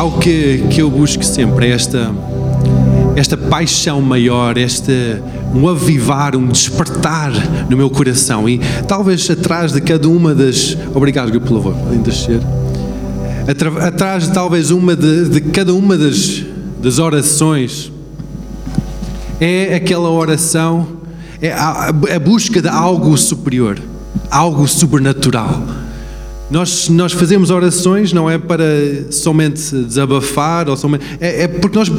algo que, que eu busco sempre é esta, esta paixão maior, este um avivar, um despertar no meu coração. E talvez atrás de cada uma das. Obrigado, pelo favor, podem descer. Atrás de talvez uma de, de cada uma das, das orações é aquela oração, é a, a busca de algo superior, algo sobrenatural. Nós, nós fazemos orações não é para somente desabafar, ou somente, é, é porque nós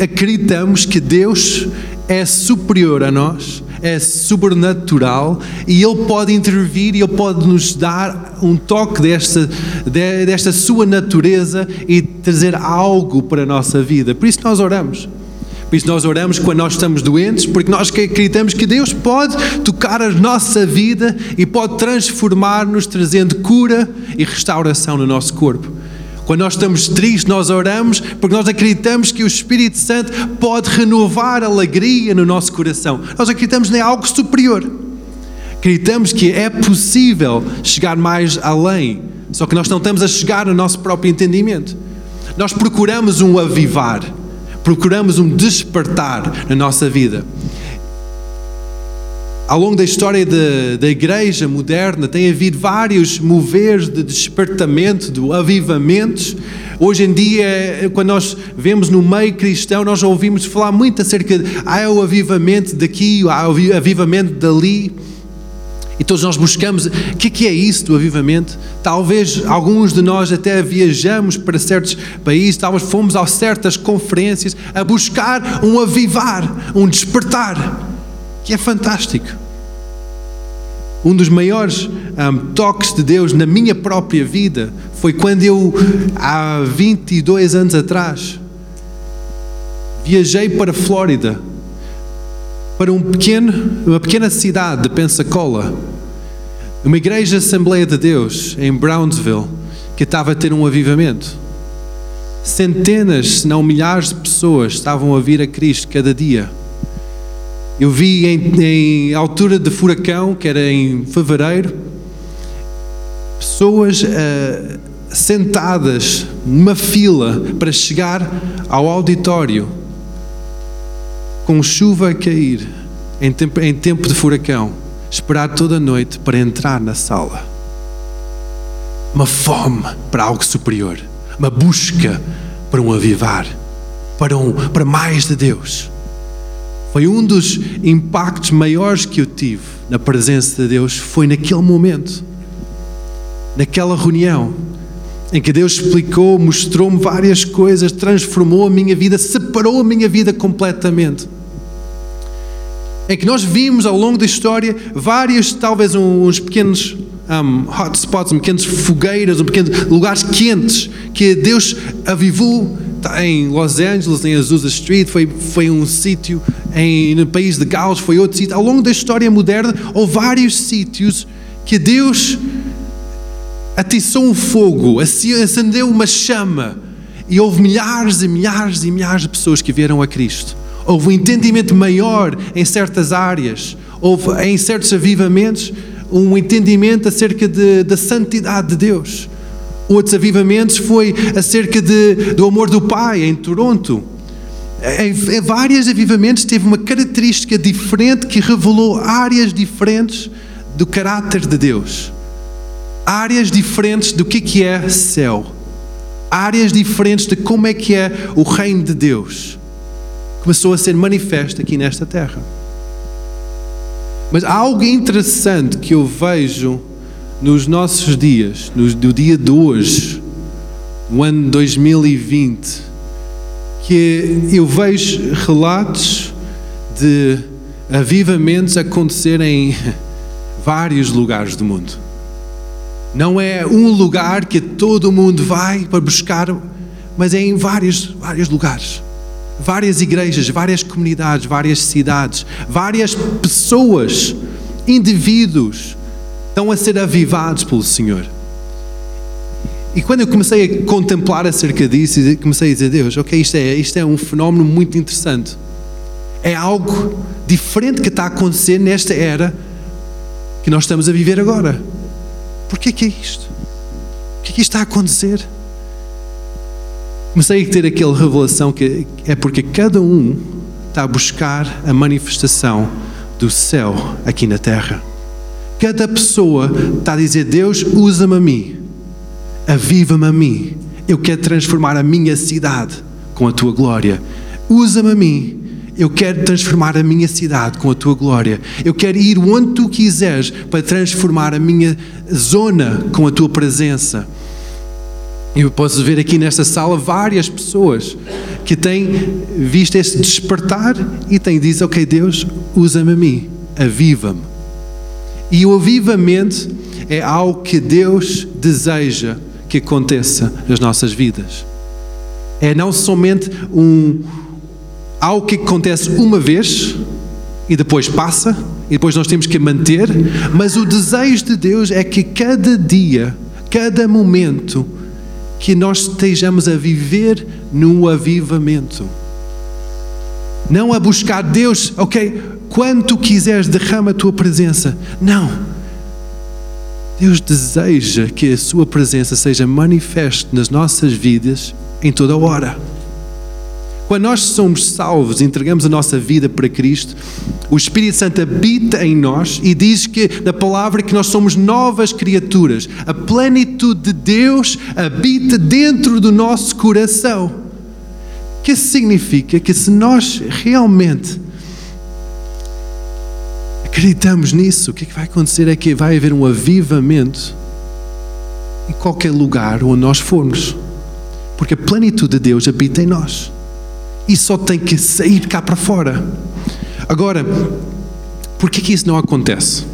acreditamos que Deus é superior a nós, é sobrenatural e Ele pode intervir e Ele pode nos dar um toque desta, desta sua natureza e trazer algo para a nossa vida. Por isso nós oramos. Isso nós oramos quando nós estamos doentes, porque nós acreditamos que Deus pode tocar a nossa vida e pode transformar-nos, trazendo cura e restauração no nosso corpo. Quando nós estamos tristes, nós oramos porque nós acreditamos que o Espírito Santo pode renovar a alegria no nosso coração. Nós acreditamos em algo superior. Acreditamos que é possível chegar mais além, só que nós não estamos a chegar no nosso próprio entendimento. Nós procuramos um avivar procuramos um despertar na nossa vida. Ao longo da história de, da igreja moderna, tem havido vários moveres de despertamento, de avivamentos. Hoje em dia, quando nós vemos no meio cristão, nós ouvimos falar muito acerca de ah, o avivamento daqui, há o avivamento dali. E todos nós buscamos o que é isso do avivamento. Talvez alguns de nós até viajamos para certos países, talvez fomos a certas conferências a buscar um avivar, um despertar, que é fantástico. Um dos maiores um, toques de Deus na minha própria vida foi quando eu, há 22 anos atrás, viajei para a Flórida para um pequeno, uma pequena cidade de Pensacola, uma igreja Assembleia de Deus em Brownsville, que estava a ter um avivamento. Centenas, se não milhares de pessoas estavam a vir a Cristo cada dia. Eu vi em, em altura de furacão, que era em fevereiro, pessoas uh, sentadas numa fila para chegar ao auditório com chuva a cair, em tempo, em tempo de furacão, esperar toda a noite para entrar na sala. Uma fome para algo superior, uma busca para um avivar, para, um, para mais de Deus. Foi um dos impactos maiores que eu tive na presença de Deus, foi naquele momento, naquela reunião, em que Deus explicou, mostrou-me várias coisas, transformou a minha vida, separou a minha vida completamente em que nós vimos ao longo da história vários, talvez uns pequenos um, hotspots, um fogueiras, um pequenos lugares quentes que Deus avivou tá, em Los Angeles, em Azusa Street, foi, foi um sítio no país de Gales, foi outro sítio. Ao longo da história moderna, houve vários sítios que Deus atiçou um fogo, acendeu uma chama e houve milhares e milhares e milhares de pessoas que vieram a Cristo houve um entendimento maior em certas áreas, houve em certos avivamentos um entendimento acerca de, da santidade de Deus. Outros avivamentos foi acerca de, do amor do Pai em Toronto. Em, em vários avivamentos teve uma característica diferente que revelou áreas diferentes do caráter de Deus. Áreas diferentes do que, que é céu. Áreas diferentes de como é que é o reino de Deus começou a ser manifesta aqui nesta terra. Mas há algo interessante que eu vejo nos nossos dias, no, no dia de hoje, no ano 2020, que eu vejo relatos de avivamentos acontecerem em vários lugares do mundo. Não é um lugar que todo mundo vai para buscar, mas é em vários, vários lugares várias igrejas, várias comunidades, várias cidades, várias pessoas, indivíduos, estão a ser avivados pelo Senhor. E quando eu comecei a contemplar acerca disso, comecei a dizer, Deus, ok, isto é, isto é um fenómeno muito interessante. É algo diferente que está a acontecer nesta era que nós estamos a viver agora. Por que é isto? O que é que está a acontecer? Comecei a ter aquela revelação que é porque cada um está a buscar a manifestação do céu aqui na terra. Cada pessoa está a dizer: Deus, usa-me a mim, aviva-me a mim. Eu quero transformar a minha cidade com a tua glória. Usa-me a mim. Eu quero transformar a minha cidade com a tua glória. Eu quero ir onde tu quiseres para transformar a minha zona com a tua presença. Eu posso ver aqui nesta sala várias pessoas que têm visto esse despertar e têm dito: Ok, Deus, usa-me a mim, aviva-me. E o avivamento é algo que Deus deseja que aconteça nas nossas vidas. É não somente um algo que acontece uma vez e depois passa e depois nós temos que manter, mas o desejo de Deus é que cada dia, cada momento que nós estejamos a viver no avivamento. Não a buscar Deus, ok, quando tu quiseres derrama a tua presença. Não. Deus deseja que a sua presença seja manifesta nas nossas vidas em toda hora. Quando nós somos salvos, entregamos a nossa vida para Cristo, o Espírito Santo habita em nós e diz que na palavra que nós somos novas criaturas. A plenitude de Deus habita dentro do nosso coração. Que significa que se nós realmente acreditamos nisso, o que, é que vai acontecer é que vai haver um avivamento em qualquer lugar onde nós formos. Porque a plenitude de Deus habita em nós e só tem que sair cá para fora. Agora, por que, que isso não acontece?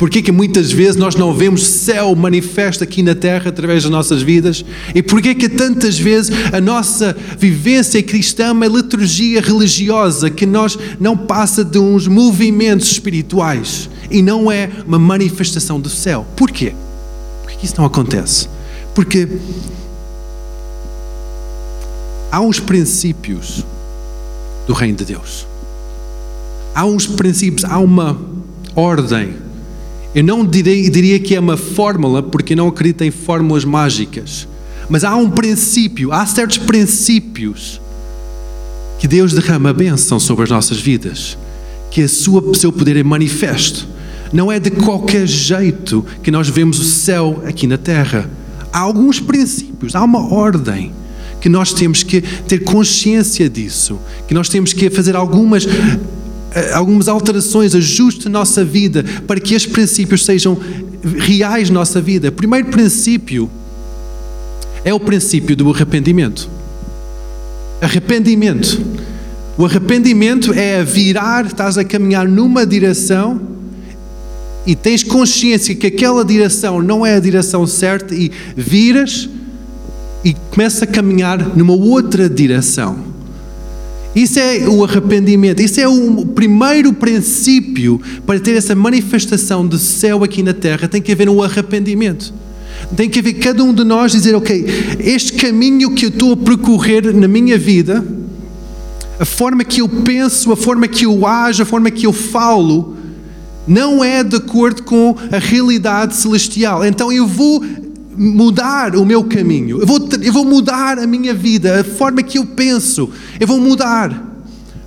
Por que, que muitas vezes nós não vemos céu manifesto aqui na terra através das nossas vidas? E por que que tantas vezes a nossa vivência cristã é uma liturgia religiosa que nós não passa de uns movimentos espirituais e não é uma manifestação do céu? Por quê? Por que isso não acontece? Porque há uns princípios do reino de Deus. Há uns princípios, há uma ordem. Eu não direi, diria que é uma fórmula, porque não acredito em fórmulas mágicas. Mas há um princípio, há certos princípios que Deus derrama bênção sobre as nossas vidas, que a sua, seu poder é manifesto. Não é de qualquer jeito que nós vemos o céu aqui na terra. Há alguns princípios, há uma ordem que nós temos que ter consciência disso, que nós temos que fazer algumas eh, algumas alterações, ajustes na nossa vida para que estes princípios sejam reais na nossa vida. O primeiro princípio é o princípio do arrependimento. Arrependimento. O arrependimento é virar, estás a caminhar numa direção e tens consciência que aquela direção não é a direção certa e viras e começa a caminhar numa outra direção. Isso é o arrependimento, isso é o primeiro princípio para ter essa manifestação do céu aqui na terra. Tem que haver um arrependimento. Tem que haver cada um de nós dizer: Ok, este caminho que eu estou a percorrer na minha vida, a forma que eu penso, a forma que eu ajo, a forma que eu falo, não é de acordo com a realidade celestial. Então eu vou mudar o meu caminho, eu vou, eu vou mudar a minha vida, a forma que eu penso, eu vou mudar.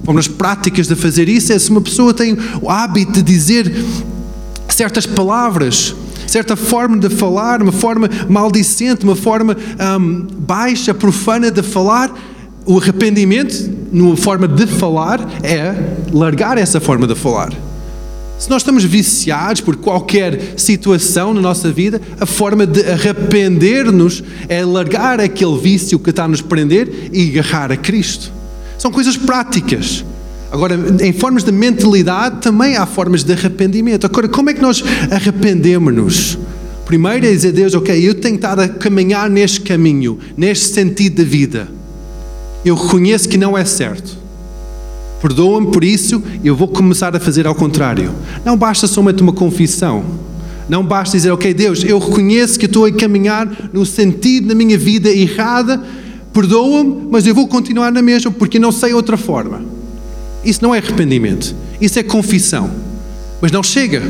Formas práticas de fazer isso é se uma pessoa tem o hábito de dizer certas palavras, certa forma de falar, uma forma maldicente, uma forma um, baixa, profana de falar, o arrependimento, numa forma de falar, é largar essa forma de falar. Se nós estamos viciados por qualquer situação na nossa vida, a forma de arrepender-nos é largar aquele vício que está a nos prender e agarrar a Cristo. São coisas práticas. Agora, em formas de mentalidade, também há formas de arrependimento. Agora, como é que nós arrependemos-nos? Primeiro é dizer a Deus, ok, eu tenho estado a caminhar neste caminho, neste sentido de vida. Eu reconheço que não é certo perdoa-me por isso, eu vou começar a fazer ao contrário. Não basta somente uma confissão. Não basta dizer, ok, Deus, eu reconheço que estou a caminhar no sentido da minha vida errada, perdoa-me, mas eu vou continuar na mesma porque não sei outra forma. Isso não é arrependimento, isso é confissão. Mas não chega.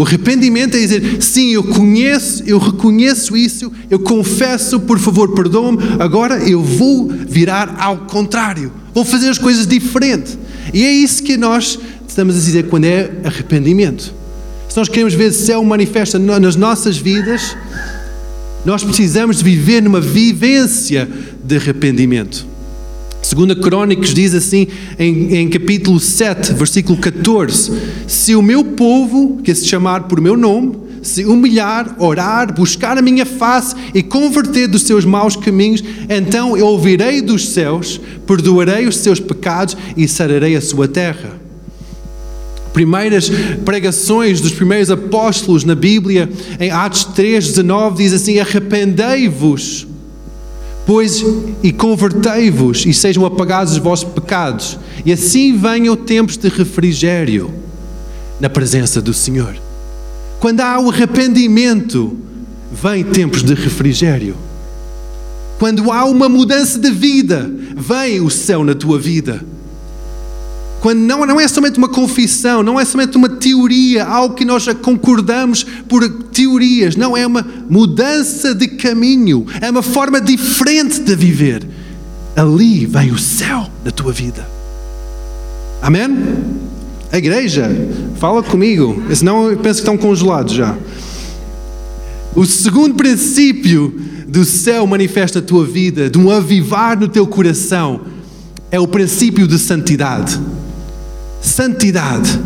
O O arrependimento é dizer: sim, eu conheço, eu reconheço isso, eu confesso, por favor, perdoa-me, agora eu vou virar ao contrário, vou fazer as coisas diferente. E é isso que nós estamos a dizer quando é arrependimento. Se nós queremos ver céu manifesta nas nossas vidas, nós precisamos de viver numa vivência de arrependimento. Segunda Crónicos diz assim em, em, capítulo 7, versículo 14: Se o meu povo, que se chamar por meu nome, se humilhar, orar, buscar a minha face e converter dos seus maus caminhos, então eu ouvirei dos céus, perdoarei os seus pecados e sararei a sua terra. Primeiras pregações dos primeiros apóstolos na Bíblia, em Atos 3, 19, diz assim: Arrependei-vos Pois e convertei-vos e sejam apagados os vossos pecados, e assim venham tempos de refrigério na presença do Senhor. Quando há o arrependimento, vem tempos de refrigério. Quando há uma mudança de vida, vem o céu na tua vida. Quando não, não é somente uma confissão, não é somente uma teoria, algo que nós concordamos por teorias, não, é uma mudança de caminho, é uma forma diferente de viver. Ali vem o céu da tua vida. Amém? A igreja, fala comigo, senão eu penso que estão congelados já. O segundo princípio do céu manifesta a tua vida, de um avivar no teu coração, é o princípio de santidade. Santidade.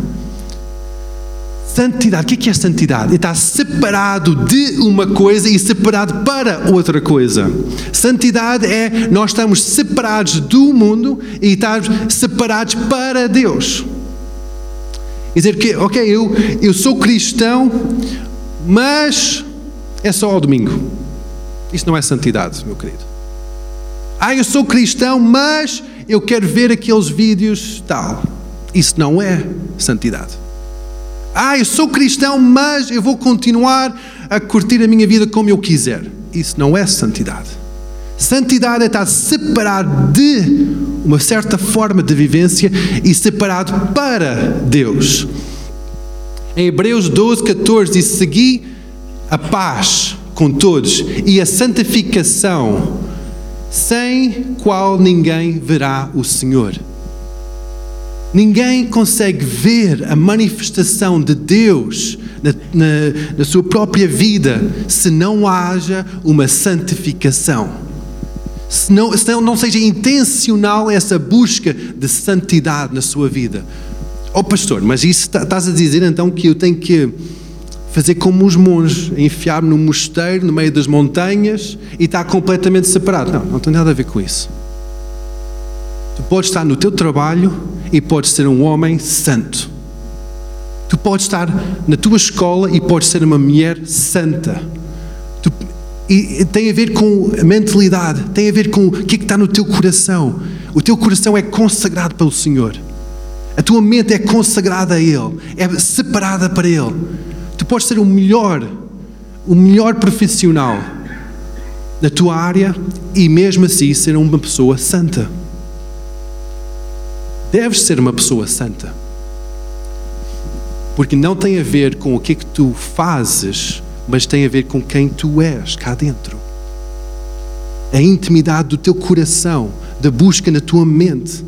Santidade, o que é santidade? Está separado de uma coisa e separado para outra coisa. Santidade é nós estamos separados do mundo e estamos separados para Deus. Quer dizer que, ok, eu, eu sou cristão, mas é só ao domingo. Isso não é santidade, meu querido. Ah, eu sou cristão, mas eu quero ver aqueles vídeos tal. Isso não é santidade. Ah, eu sou cristão, mas eu vou continuar a curtir a minha vida como eu quiser. Isso não é santidade. Santidade é estar separado de uma certa forma de vivência e separado para Deus. Em Hebreus 12, 14 diz: Segui a paz com todos e a santificação, sem qual ninguém verá o Senhor. Ninguém consegue ver a manifestação de Deus na, na, na, sua própria vida se não haja uma santificação. Se não, se não seja intencional essa busca de santidade na sua vida. Oh pastor, mas isso tá, estás a dizer então que eu tenho que fazer como os monges, enfiar-me num mosteiro no meio das montanhas e estar completamente separado. Não, não tem nada a ver com isso. Tu podes estar no teu trabalho e podes ser um homem santo. Tu podes estar na tua escola e podes ser uma mulher santa. Tu, e tem a ver com a mentalidade, tem a ver com o que é que está no teu coração. O teu coração é consagrado pelo Senhor. A tua mente é consagrada a Ele, é separada para Ele. Tu podes ser o melhor, o melhor profissional na tua área e mesmo assim ser uma pessoa santa. Deves ser uma pessoa santa. Porque não tem a ver com o que é que tu fazes, mas tem a ver com quem tu és cá dentro. A intimidade do teu coração, da busca na tua mente,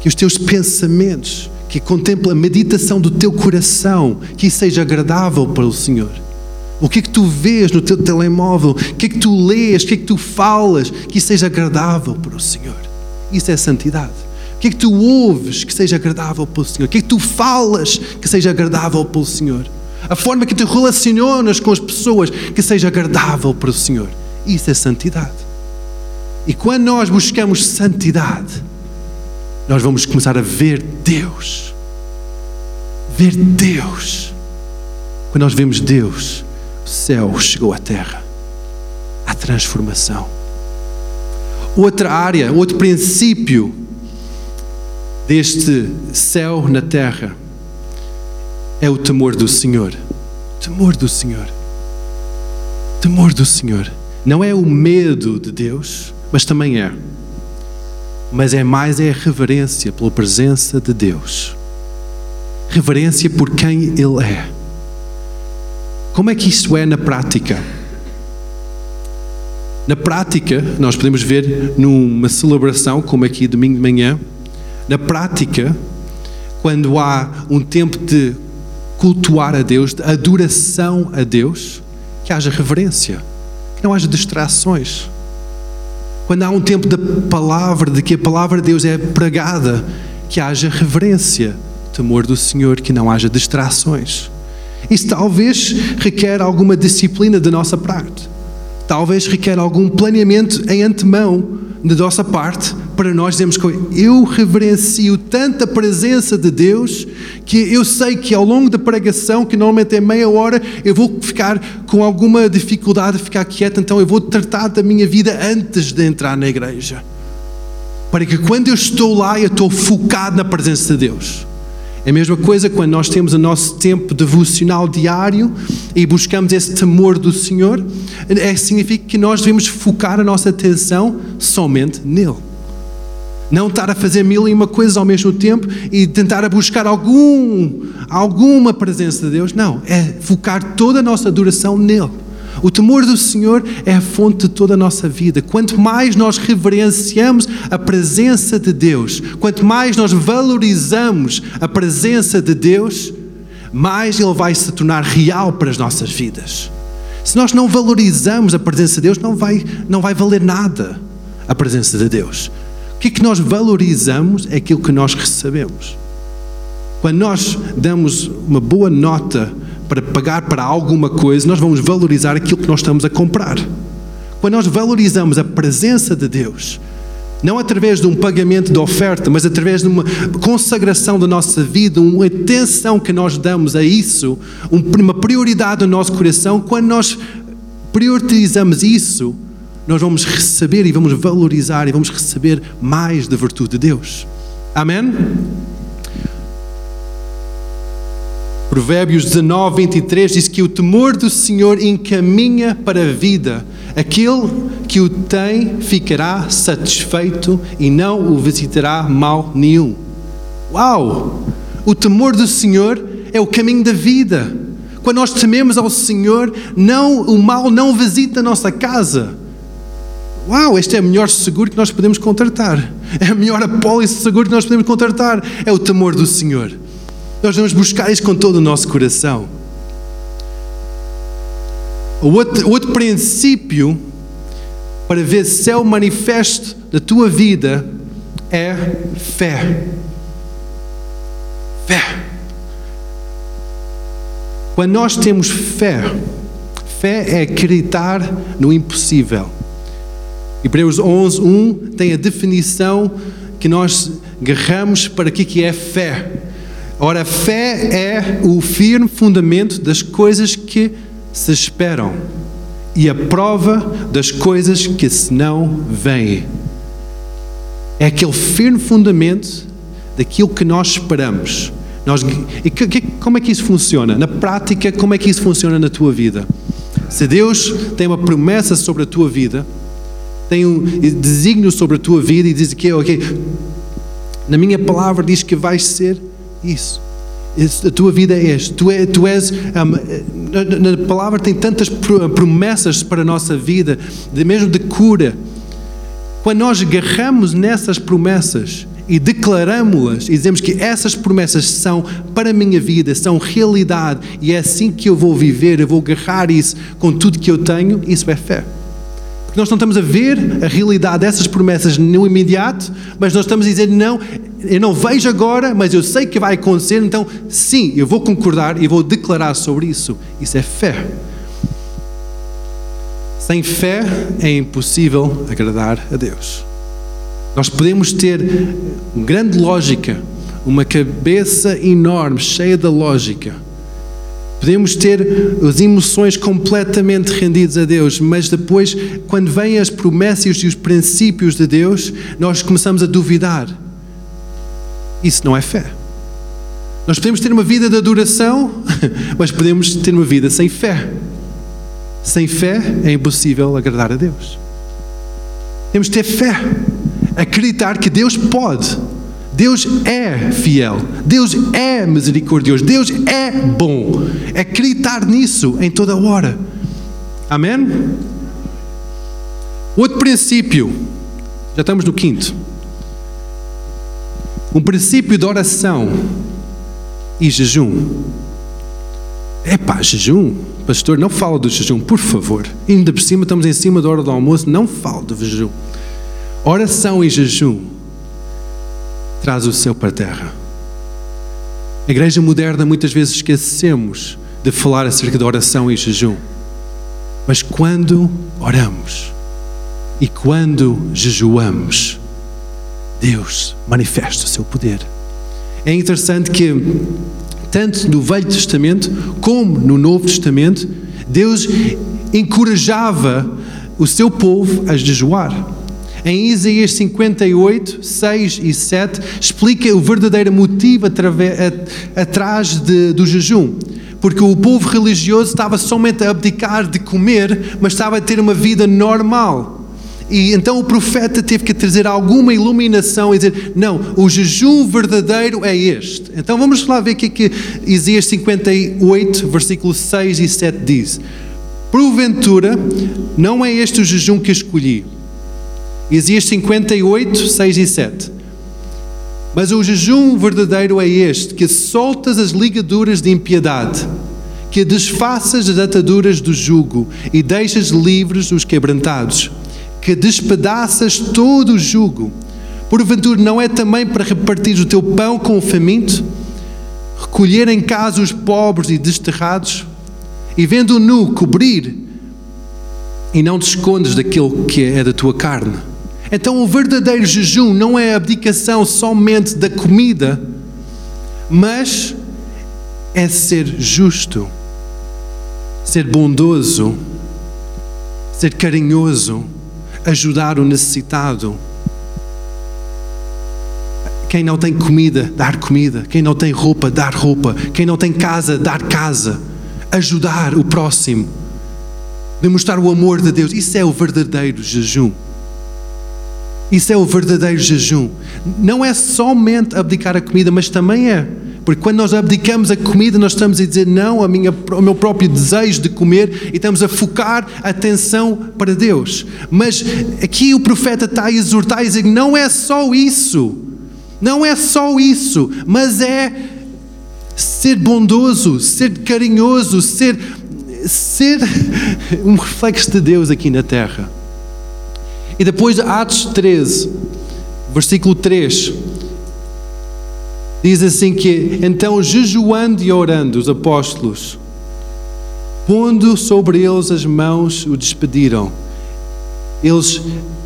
que os teus pensamentos, que contempla a meditação do teu coração, que isso seja agradável para o Senhor. O que é que tu vês no teu telemóvel? O que é que tu lês? O que é que tu falas? Que isso seja agradável para o Senhor. Isso é santidade. O que é que tu ouves que seja agradável pelo Senhor? O que é que tu falas que seja agradável pelo Senhor? A forma que te relacionas com as pessoas que seja agradável para o Senhor. Isso é santidade. E quando nós buscamos santidade, nós vamos começar a ver Deus. Ver Deus. Quando nós vemos Deus, o céu chegou à terra. A transformação. Outra área, outro princípio deste céu na terra é o temor do Senhor. Temor do Senhor. Temor do Senhor. Não é o medo de Deus, mas também é. Mas é mais é a reverência pela presença de Deus. Reverência por quem Ele é. Como é que isto é na prática? Na prática, nós podemos ver numa celebração, como aqui domingo de manhã, na prática, quando há um tempo de cultuar a Deus, de adoração a Deus, que haja reverência, que não haja distrações. Quando há um tempo da palavra, de que a palavra de Deus é pregada, que haja reverência, temor do Senhor, que não haja distrações. Isso talvez requer alguma disciplina da nossa parte. Talvez requer algum planeamento em antemão da nossa parte para nós dizermos que eu reverencio tanta presença de Deus que eu sei que ao longo da pregação, que normalmente é meia hora, eu vou ficar com alguma dificuldade de ficar quieto, então eu vou tratar da minha vida antes de entrar na igreja. Para que quando eu estou lá, eu estou focado na presença de Deus. É a mesma coisa quando nós temos o nosso tempo devocional diário e buscamos esse temor do Senhor, é, significa que nós devemos focar a nossa atenção somente nele. Não estar a fazer mil e uma coisas ao mesmo tempo e tentar a buscar algum, alguma presença de Deus. Não, é focar toda a nossa adoração nele. O temor do Senhor é a fonte de toda a nossa vida. Quanto mais nós reverenciamos a presença de Deus, quanto mais nós valorizamos a presença de Deus, mais Ele vai se tornar real para as nossas vidas. Se nós não valorizamos a presença de Deus, não vai, não vai valer nada a presença de Deus. O que é que nós valorizamos é aquilo que nós recebemos. Quando nós damos uma boa nota para pagar para alguma coisa, nós vamos valorizar aquilo que nós estamos a comprar. Quando nós valorizamos a presença de Deus, não através de um pagamento de oferta, mas através de uma consagração da nossa vida, uma atenção que nós damos a isso, uma prioridade no nosso coração, quando nós priorizamos isso, nós vamos receber e vamos valorizar e vamos receber mais da virtude de Deus. Amém? Provérbios 19, 23 diz que o temor do Senhor encaminha para a vida. Aquele que o tem ficará satisfeito e não o visitará mal nenhum. Uau! O temor do Senhor é o caminho da vida. Quando nós tememos ao Senhor, não, o mal não visita a nossa casa. Uau, este é o melhor seguro que nós podemos contratar. É a melhor apólice de seguro que nós podemos contratar. É o temor do Senhor. Nós vamos buscar isso com todo o nosso coração. O outro, outro princípio para ver céu manifesto na tua vida é fé. Fé. Quando nós temos fé, fé é acreditar no impossível. Hebreus 11, 1 tem a definição que nós agarramos para o que é fé. Ora, fé é o firme fundamento das coisas que se esperam e a prova das coisas que se não veem. É aquele firme fundamento daquilo que nós esperamos. Nós, e que, que, como é que isso funciona? Na prática, como é que isso funciona na tua vida? Se Deus tem uma promessa sobre a tua vida, tem um desígnio sobre a tua vida e diz que, ok, na minha palavra diz que vais ser isso. A tua vida é esta. Tu, é, tu és. Um, na, na, palavra tem tantas promessas para a nossa vida, de, mesmo de cura. Quando nós agarramos nessas promessas e declaramos-las e dizemos que essas promessas são para a minha vida, são realidade e é assim que eu vou viver, eu vou agarrar isso com tudo que eu tenho, isso é fé. Porque nós não estamos a ver a realidade dessas promessas no imediato, mas nós estamos a dizer: não, eu não vejo agora, mas eu sei que vai acontecer, então sim, eu vou concordar e vou declarar sobre isso. Isso é fé. Sem fé é impossível agradar a Deus. Nós podemos ter grande lógica, uma cabeça enorme, cheia de lógica Podemos ter as emoções completamente rendidas a Deus, mas depois, quando vêm as promessas e os princípios de Deus, nós começamos a duvidar. Isso não é fé. Nós podemos ter uma vida de adoração, mas podemos ter uma vida sem fé. Sem fé é impossível agradar a Deus. Temos de ter fé, acreditar que Deus pode Deus é fiel, Deus é misericordioso, Deus é bom. É acreditar nisso em toda hora. Amém? Outro princípio, já estamos no quinto. Um princípio de oração e jejum. Epá, jejum? Pastor, não fala do jejum, por favor. Ainda por cima, estamos em cima da hora do almoço, não fala do jejum. Oração e jejum traz o céu para a terra. A igreja moderna muitas vezes esquecemos de falar acerca da oração e jejum. Mas quando oramos e quando jejuamos, Deus manifesta o seu poder. É interessante que, tanto no Velho Testamento como no Novo Testamento, Deus encorajava o seu povo a jejuar. Em Isaías 58, 6 e 7, explica o verdadeiro motivo atrás de, do jejum. Porque o povo religioso estava somente a abdicar de comer, mas estava a ter uma vida normal. E então o profeta teve que trazer alguma iluminação e dizer: não, o jejum verdadeiro é este. Então vamos lá ver o que é que Isaías 58, versículos 6 e 7 diz: Porventura, não é este o jejum que escolhi. Isaías 58, 6 e 7. Mas o jejum verdadeiro é este: que soltas as ligaduras de impiedade, que desfaças as ataduras do jugo e deixas livres os quebrantados que despedaças todo o jugo. Porventura, não é também para repartir o teu pão com o faminto, recolher em casa os pobres e desterrados, e vendo o nu cobrir, e não te escondes daquilo que é da tua carne. Então, o verdadeiro jejum não é a abdicação somente da comida, mas é ser justo, ser bondoso, ser carinhoso ajudar o necessitado. Quem não tem comida, dar comida. Quem não tem roupa, dar roupa. Quem não tem casa, dar casa. Ajudar o próximo. Demonstrar o amor de Deus. Isso é o verdadeiro jejum. Isso é o verdadeiro jejum. Não é somente abdicar a comida, mas também é porque quando nós abdicamos a comida, nós estamos a dizer não a minha, ao meu próprio desejo de comer e estamos a focar a atenção para Deus. Mas aqui o profeta está a exortar e dizer que não é só isso. Não é só isso, mas é ser bondoso, ser carinhoso, ser, ser um reflexo de Deus aqui na terra. E depois Atos 13, versículo 3. Diz assim que então jejuando e orando os apóstolos, pondo sobre eles as mãos, o despediram. Eles,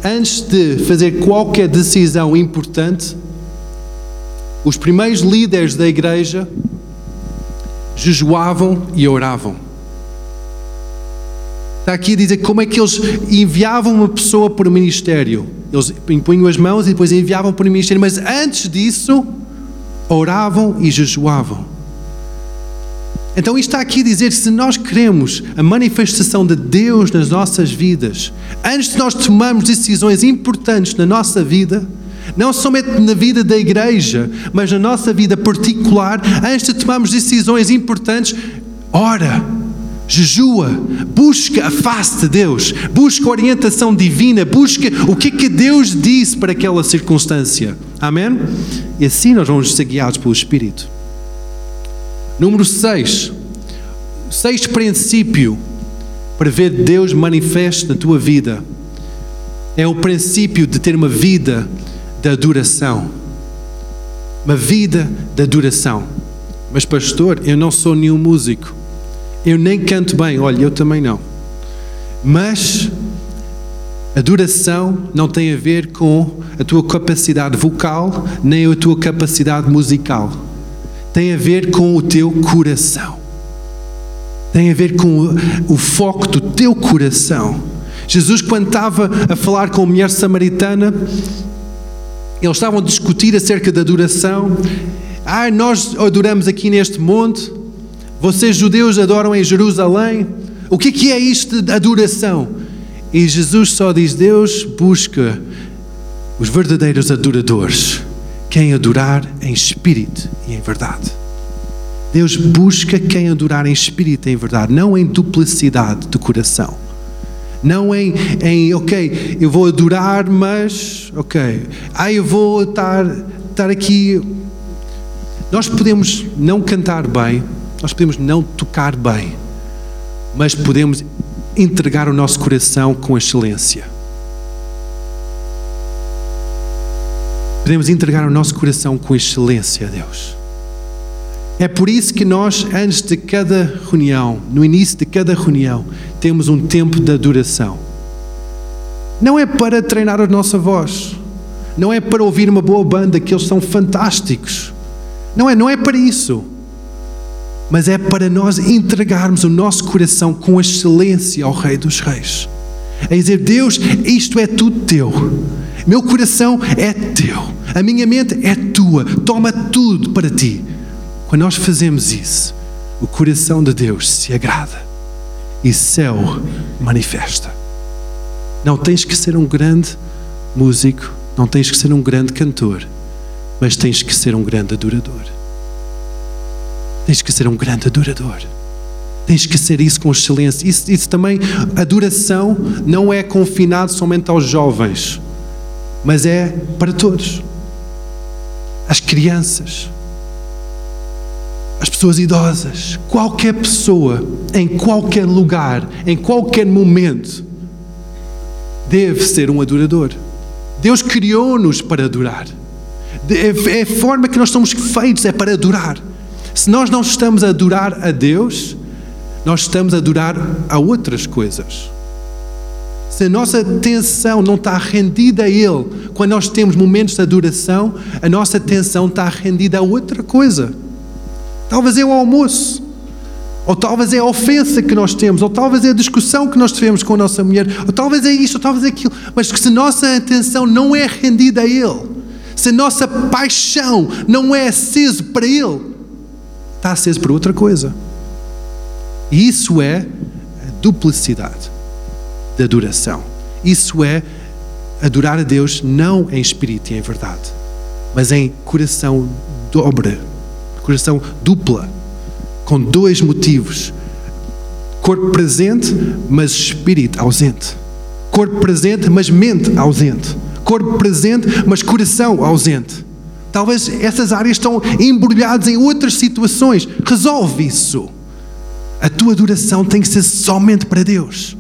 antes de fazer qualquer decisão importante, os primeiros líderes da igreja jejuavam e oravam. Está aqui a dizer como é que eles enviavam uma pessoa o ministério. Eles impunham as mãos e depois enviavam o ministério, mas antes disso, oravam e jejuavam. Então, isto está aqui a dizer: se nós queremos a manifestação de Deus nas nossas vidas, antes de nós tomarmos decisões importantes na nossa vida, não somente na vida da igreja, mas na nossa vida particular, antes de tomarmos decisões importantes, ora, jejua, busca a face de Deus, busca a orientação divina, busca o que é que Deus disse para aquela circunstância. Amém? E assim nós vamos ser guiados pelo Espírito. Número 6. Sexto princípio para ver Deus manifesto na tua vida é o princípio de ter uma vida de adoração. Uma vida de adoração. Mas, pastor, eu não sou nenhum músico. Eu nem canto bem. Olha, eu também não. Mas Adoração não tem a ver com a tua capacidade vocal, nem a tua capacidade musical. Tem a ver com o teu coração. Tem a ver com o, foco do teu coração. Jesus, quando estava a falar com a mulher samaritana, eles estavam a discutir acerca da adoração. Ah, nós adoramos aqui neste monte, vocês judeus adoram em Jerusalém. O que é, que é isto de adoração? E Jesus só diz: Deus busca os verdadeiros adoradores quem adorar em espírito e em verdade. Deus busca quem adorar em espírito e em verdade, não em duplicidade de coração. Não em, em ok, eu vou adorar, mas, ok, ah, eu vou estar, estar aqui. Nós podemos não cantar bem, nós podemos não tocar bem, mas podemos entregar o nosso coração com excelência. Podemos entregar o nosso coração com excelência a Deus. É por isso que nós, antes de cada reunião, no início de cada reunião, temos um tempo de adoração. Não é para treinar a nossa voz, não é para ouvir uma boa banda, que eles são fantásticos. Não é, não é para isso. Mas é para nós entregarmos o nosso coração com excelência ao Rei dos Reis. É dizer, Deus, isto é tudo teu. Meu coração é teu. A minha mente é tua. Toma tudo para ti. Quando nós fazemos isso, o coração de Deus se agrada e céu manifesta. Não tens que ser um grande músico, não tens que ser um grande cantor, mas tens que ser um grande adorador. Tens que ser um grande adorador. Tens que ser isso com excelência. Isso, isso também, adoração não é confinado somente aos jovens, mas é para todos. As crianças, as pessoas idosas, qualquer pessoa, em qualquer lugar, em qualquer momento, deve ser um adorador. Deus criou-nos para adorar. É, é a forma que nós somos feitos, é para adorar. Se nós não estamos a adorar a Deus, nós estamos a adorar a outras coisas. Se a nossa atenção não está rendida a Ele, quando nós temos momentos de adoração, a nossa atenção está rendida a outra coisa. Talvez é o almoço. Ou talvez é a ofensa que nós temos, ou talvez é a discussão que nós tivemos com a nossa mulher, ou talvez é isto, ou talvez é aquilo. Mas se a nossa atenção não é rendida a Ele, se a nossa paixão não é acesa para Ele, está acesa para outra coisa. Isso é a duplicidade da adoração. Isso é adorar a Deus não em espírito e em verdade, mas em coração dobre coração dupla, com dois motivos: corpo presente, mas espírito ausente. Corpo presente, mas mente ausente. Corpo presente, mas coração ausente. Talvez essas áreas estão embrulhadas em outras situações. Resolve isso. A tua adoração tem que ser somente para Deus.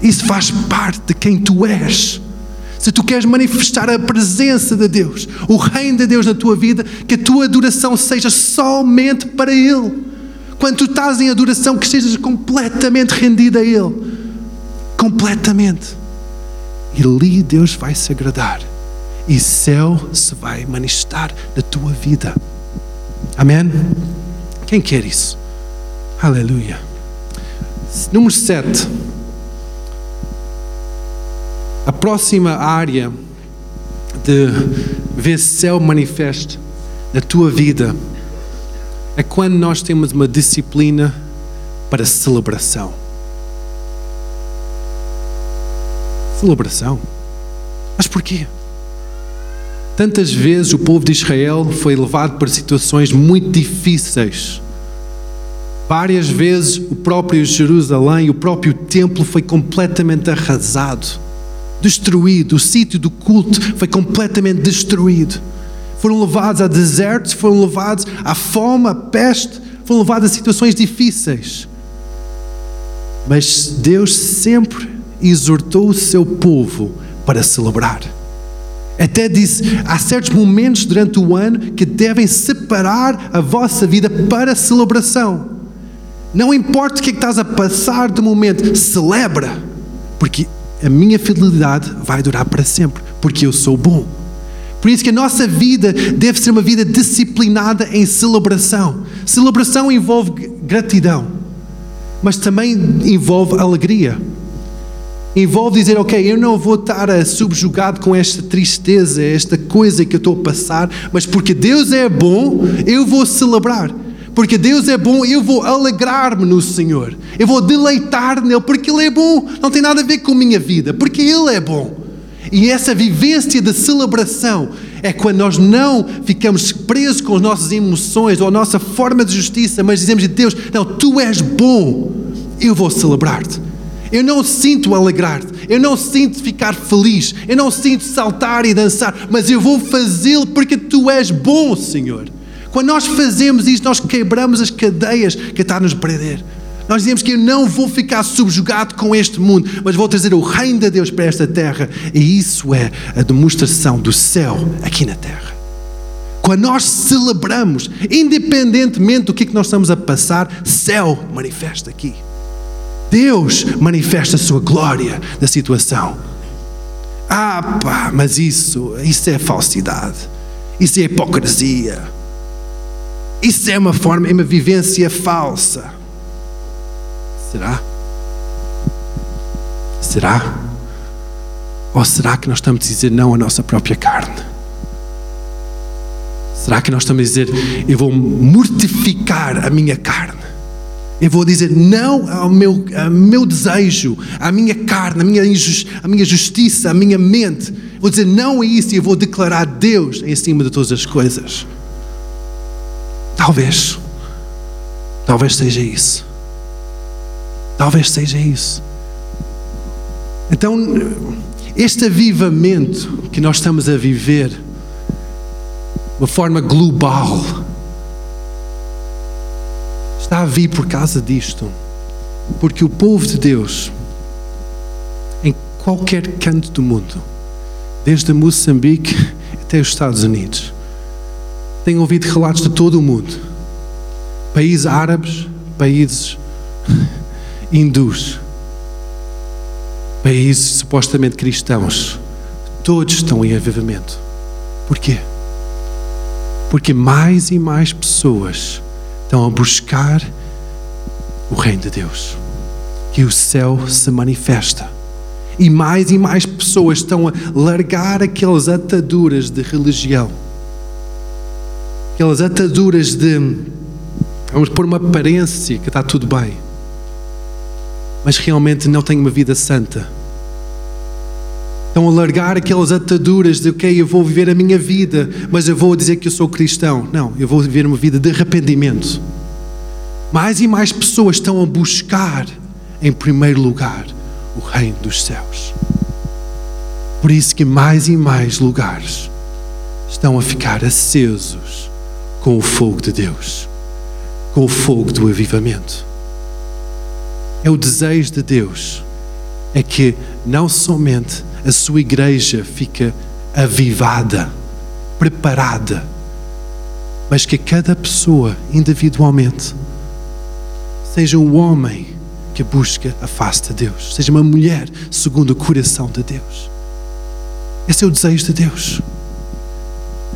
Isso faz parte de quem tu és. Se tu queres manifestar a presença de Deus, o reino de Deus na tua vida, que a tua adoração seja somente para Ele. Quando tu estás em adoração, que estejas completamente rendido a Ele. Completamente. E ali Deus vai se agradar. E céu se vai manifestar na tua vida. Amém? Quem quer isso? Aleluia. Número 7. A próxima área de ver céu manifesto na tua vida é quando nós temos uma disciplina para celebração. Celebração? Mas porquê? Tantas vezes o povo de Israel foi levado para situações muito difíceis. Várias vezes o próprio Jerusalém, o próprio templo foi completamente arrasado destruído, o sítio do culto foi completamente destruído. Foram levados a desertos, foram levados à fome, à peste, foram levados a situações difíceis. Mas Deus sempre exortou o seu povo para celebrar. Até disse: há certos momentos durante o ano que devem separar a vossa vida para celebração. Não importa o que, é que estás a passar de momento, celebra, porque a minha fidelidade vai durar para sempre, porque eu sou bom. Por isso que a nossa vida deve ser uma vida disciplinada em celebração. Celebração envolve gratidão, mas também envolve alegria. Envolve dizer, ok, eu não vou estar subjugado com esta tristeza, esta coisa que eu estou a passar, mas porque Deus é bom, eu vou celebrar porque Deus é bom, eu vou alegrar-me no Senhor, eu vou deleitar nele, porque Ele é bom, não tem nada a ver com a minha vida, porque Ele é bom. E essa vivência de celebração é quando nós não ficamos presos com as nossas emoções ou a nossa forma de justiça, mas dizemos: Deus, não, tu és bom, eu vou celebrar-te. Eu não sinto alegrar-te, eu não sinto ficar feliz, eu não sinto saltar e dançar, mas eu vou fazê-lo porque tu és bom, Senhor. Quando nós fazemos isso, nós quebramos as cadeias que está a nos prender. Nós dizemos que eu não vou ficar subjugado com este mundo, mas vou trazer o reino de Deus para esta terra. E isso é a demonstração do céu aqui na terra. Quando nós celebramos, independentemente do que, é que nós estamos a passar, céu manifesta aqui. Deus manifesta a sua glória na situação. Ah, pá, mas isso, isso é falsidade. Isso é hipocrisia. Isso é uma forma, é uma vivência falsa. Será? Será? Ou será que nós estamos a dizer não à nossa própria carne? Será que nós estamos a dizer eu vou mortificar a minha carne? Eu vou dizer não ao meu, ao meu desejo, à minha carne, à minha, à minha justiça, à minha mente. Vou dizer não a isso e eu vou declarar Deus em cima de todas as coisas. Talvez. Talvez seja isso. Talvez seja isso. Então, este avivamento que nós estamos a viver, de uma forma global, está a vir por causa disto. Porque o povo de Deus, em qualquer canto do mundo, desde Moçambique até os Estados Unidos, tem ouvido relatos de todo o mundo. Países árabes, países hindus, países supostamente cristãos, todos estão em avivamento. Porquê? Porque mais e mais pessoas estão a buscar o reino de Deus. Que o céu se manifesta. E mais e mais pessoas estão a largar aquelas ataduras de religião. Aquelas ataduras de vamos pôr uma aparência que está tudo bem. Mas realmente não têm uma vida santa. Estão a largar aquelas ataduras de, ok, eu vou viver a minha vida, mas eu vou dizer que eu sou cristão. Não, eu vou viver uma vida de arrependimento. Mais e mais pessoas estão a buscar, em primeiro lugar, o reino dos céus. Por isso que mais e mais lugares estão a ficar acesos com o fogo de Deus, com o fogo do avivamento. É o desejo de Deus, é que não somente a sua igreja fica avivada, preparada, mas que cada pessoa individualmente seja um homem que busca a face de Deus, seja uma mulher segundo o coração de Deus. Esse é o desejo de Deus.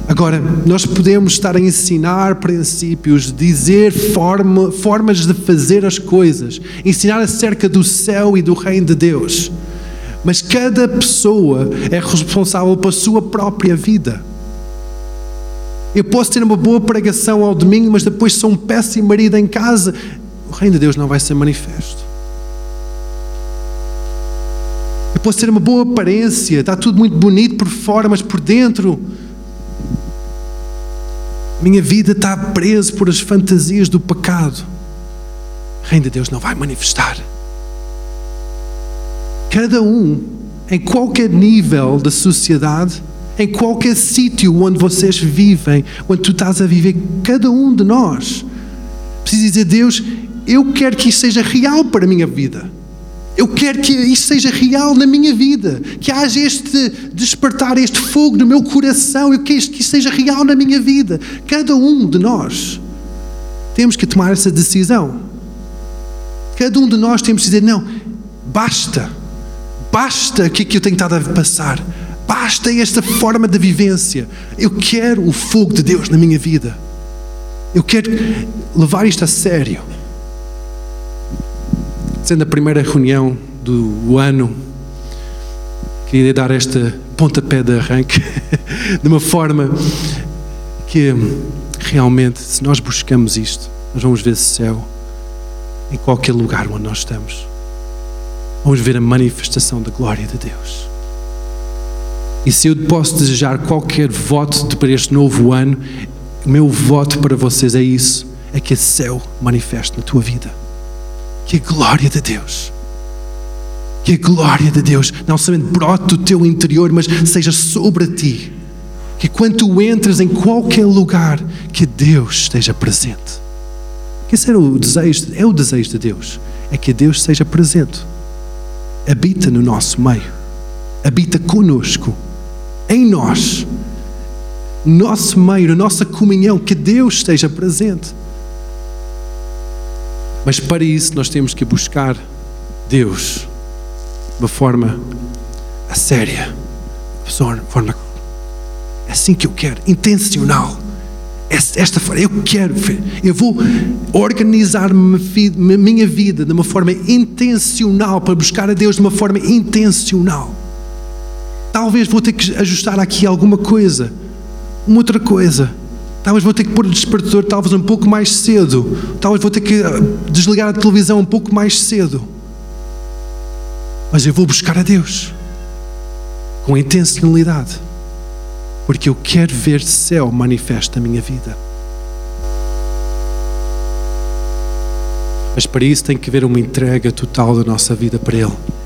Agora, nós podemos estar a ensinar princípios, dizer forma, formas de fazer as coisas, ensinar acerca do céu e do reino de Deus. Mas cada pessoa é responsável pela sua própria vida. Eu posso ter uma boa pregação ao domingo, mas depois sou um péssimo marido em casa. O reino de Deus não vai ser manifesto. Eu posso ter uma boa aparência, está tudo muito bonito por fora, mas por dentro. Minha vida está presa por as fantasias do pecado. O reino de Deus não vai manifestar. Cada um, em qualquer nível da sociedade, em qualquer sítio onde vocês vivem, onde tu estás a viver, cada um de nós precisa dizer: Deus, eu quero que isto seja real para a minha vida. Eu quero que isto seja real na minha vida, que haja este despertar, este fogo no meu coração. Eu quero que isto seja real na minha vida. Cada um de nós temos que tomar essa decisão. Cada um de nós temos que dizer: não, basta. Basta o que, que eu tenho estado a passar. Basta esta forma de vivência. Eu quero o fogo de Deus na minha vida. Eu quero levar isto a sério. Sendo a primeira reunião do ano, queria dar esta pontapé de arranque de uma forma que realmente, se nós buscamos isto, nós vamos ver céu em qualquer lugar onde nós estamos. Vamos ver a manifestação da glória de Deus. E se eu posso desejar qualquer voto para este novo ano, meu voto para vocês é isso: é que esse céu manifeste na tua vida. Que a glória de Deus, que a glória de Deus não somente brote do teu interior, mas seja sobre ti. Que quando tu entres em qualquer lugar, que Deus esteja presente. Que esse era o desejo, é o desejo de Deus, é que Deus seja presente. Habita no nosso meio, habita conosco, em nós, no nosso meio, na nossa comunhão, que Deus esteja presente. Mas para isso nós temos que buscar Deus de uma forma séria, de uma forma assim que eu quero, intencional. Esta forma, eu quero, eu vou organizar minha vida de uma forma intencional para buscar a Deus de uma forma intencional. Talvez vou ter que ajustar aqui alguma coisa, uma outra coisa. Talvez vou ter que pôr o despertador talvez um pouco mais cedo. Talvez vou ter que desligar a televisão um pouco mais cedo. Mas eu vou buscar a Deus com intencionalidade porque eu quero ver céu manifesto na minha vida. Mas para isso tem que haver uma entrega total da nossa vida para Ele.